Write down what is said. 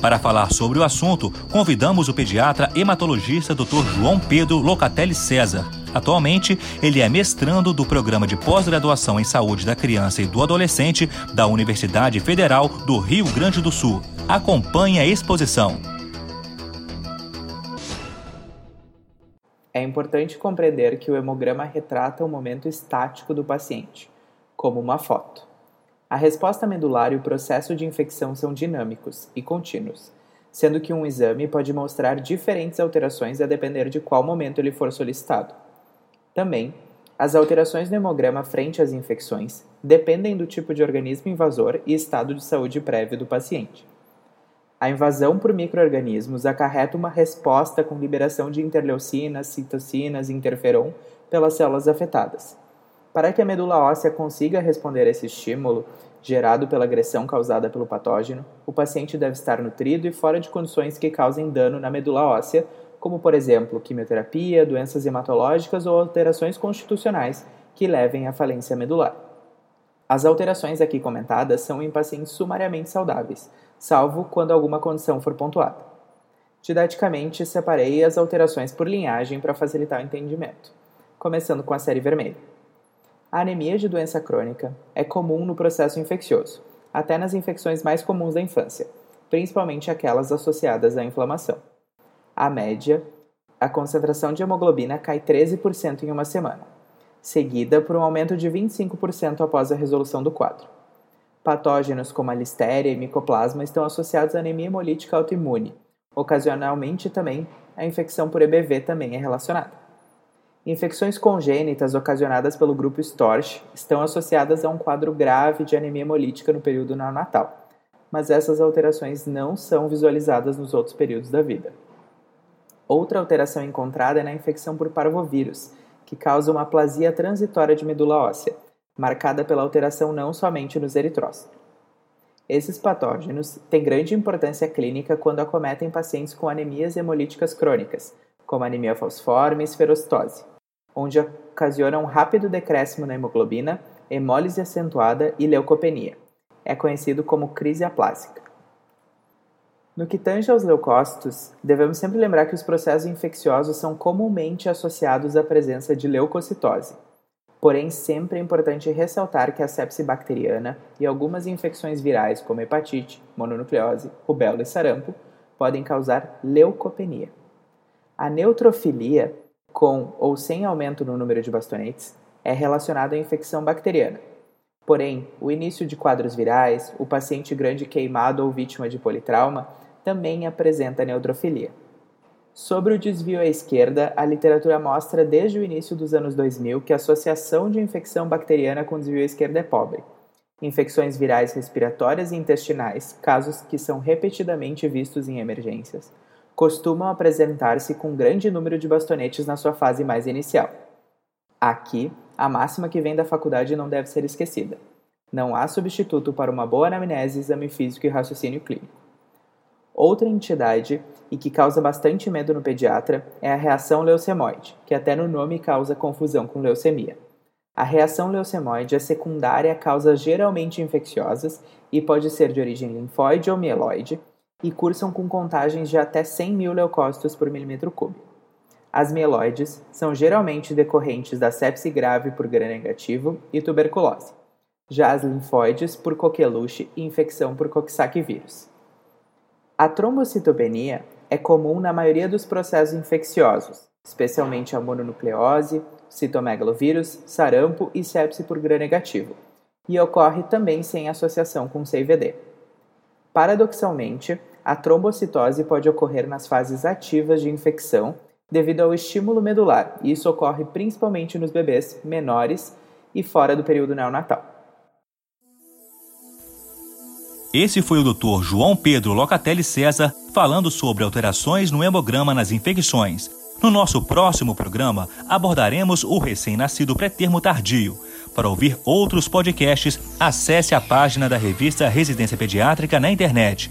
Para falar sobre o assunto, convidamos o pediatra hematologista Dr. João Pedro Locatelli César. Atualmente, ele é mestrando do Programa de Pós-Graduação em Saúde da Criança e do Adolescente da Universidade Federal do Rio Grande do Sul. Acompanhe a exposição. É importante compreender que o hemograma retrata o momento estático do paciente como uma foto. A resposta medular e o processo de infecção são dinâmicos e contínuos, sendo que um exame pode mostrar diferentes alterações a depender de qual momento ele for solicitado. Também, as alterações no hemograma frente às infecções dependem do tipo de organismo invasor e estado de saúde prévio do paciente. A invasão por microorganismos acarreta uma resposta com liberação de interleucinas, citocinas e interferon pelas células afetadas. Para que a medula óssea consiga responder a esse estímulo, gerado pela agressão causada pelo patógeno, o paciente deve estar nutrido e fora de condições que causem dano na medula óssea, como por exemplo quimioterapia, doenças hematológicas ou alterações constitucionais que levem à falência medular. As alterações aqui comentadas são em pacientes sumariamente saudáveis, salvo quando alguma condição for pontuada. Didaticamente, separei as alterações por linhagem para facilitar o entendimento, começando com a série vermelha. A anemia de doença crônica é comum no processo infeccioso, até nas infecções mais comuns da infância, principalmente aquelas associadas à inflamação. A média, a concentração de hemoglobina cai 13% em uma semana, seguida por um aumento de 25% após a resolução do quadro. Patógenos como a listéria e micoplasma estão associados à anemia hemolítica autoimune. Ocasionalmente também, a infecção por EBV também é relacionada. Infecções congênitas ocasionadas pelo grupo Storch estão associadas a um quadro grave de anemia hemolítica no período neonatal, mas essas alterações não são visualizadas nos outros períodos da vida. Outra alteração encontrada é na infecção por parvovírus, que causa uma aplasia transitória de medula óssea, marcada pela alteração não somente nos eritrócitos. Esses patógenos têm grande importância clínica quando acometem pacientes com anemias hemolíticas crônicas, como anemia falciforme e esferocitose, onde ocasiona um rápido decréscimo na hemoglobina, hemólise acentuada e leucopenia. É conhecido como crise aplásica. No que tange aos leucócitos, devemos sempre lembrar que os processos infecciosos são comumente associados à presença de leucocitose. Porém, sempre é importante ressaltar que a sepse bacteriana e algumas infecções virais, como hepatite, mononucleose, rubéola e sarampo, podem causar leucopenia. A neutrofilia, com ou sem aumento no número de bastonetes, é relacionada à infecção bacteriana. Porém, o início de quadros virais, o paciente grande queimado ou vítima de politrauma, também apresenta neutrofilia. Sobre o desvio à esquerda, a literatura mostra desde o início dos anos 2000 que a associação de infecção bacteriana com desvio à esquerda é pobre. Infecções virais respiratórias e intestinais, casos que são repetidamente vistos em emergências, costumam apresentar-se com um grande número de bastonetes na sua fase mais inicial. Aqui, a máxima que vem da faculdade não deve ser esquecida. Não há substituto para uma boa anamnese, exame físico e raciocínio clínico. Outra entidade, e que causa bastante medo no pediatra, é a reação leucemoide, que até no nome causa confusão com leucemia. A reação leucemoide é secundária a causas geralmente infecciosas e pode ser de origem linfóide ou mieloide, e cursam com contagens de até 100 mil leucócitos por milímetro cúbico. As mieloides são geralmente decorrentes da sepse grave por gram-negativo e tuberculose, já as linfóides por coqueluche e infecção por Coxsackie vírus. A trombocitopenia é comum na maioria dos processos infecciosos, especialmente a mononucleose, citomegalovírus, sarampo e sepse por gram-negativo, e ocorre também sem associação com CIVD. Paradoxalmente, a trombocitose pode ocorrer nas fases ativas de infecção devido ao estímulo medular, e isso ocorre principalmente nos bebês menores e fora do período neonatal. Esse foi o Dr. João Pedro Locatelli César falando sobre alterações no hemograma nas infecções. No nosso próximo programa, abordaremos o recém-nascido pré-termo tardio. Para ouvir outros podcasts, acesse a página da revista Residência Pediátrica na internet.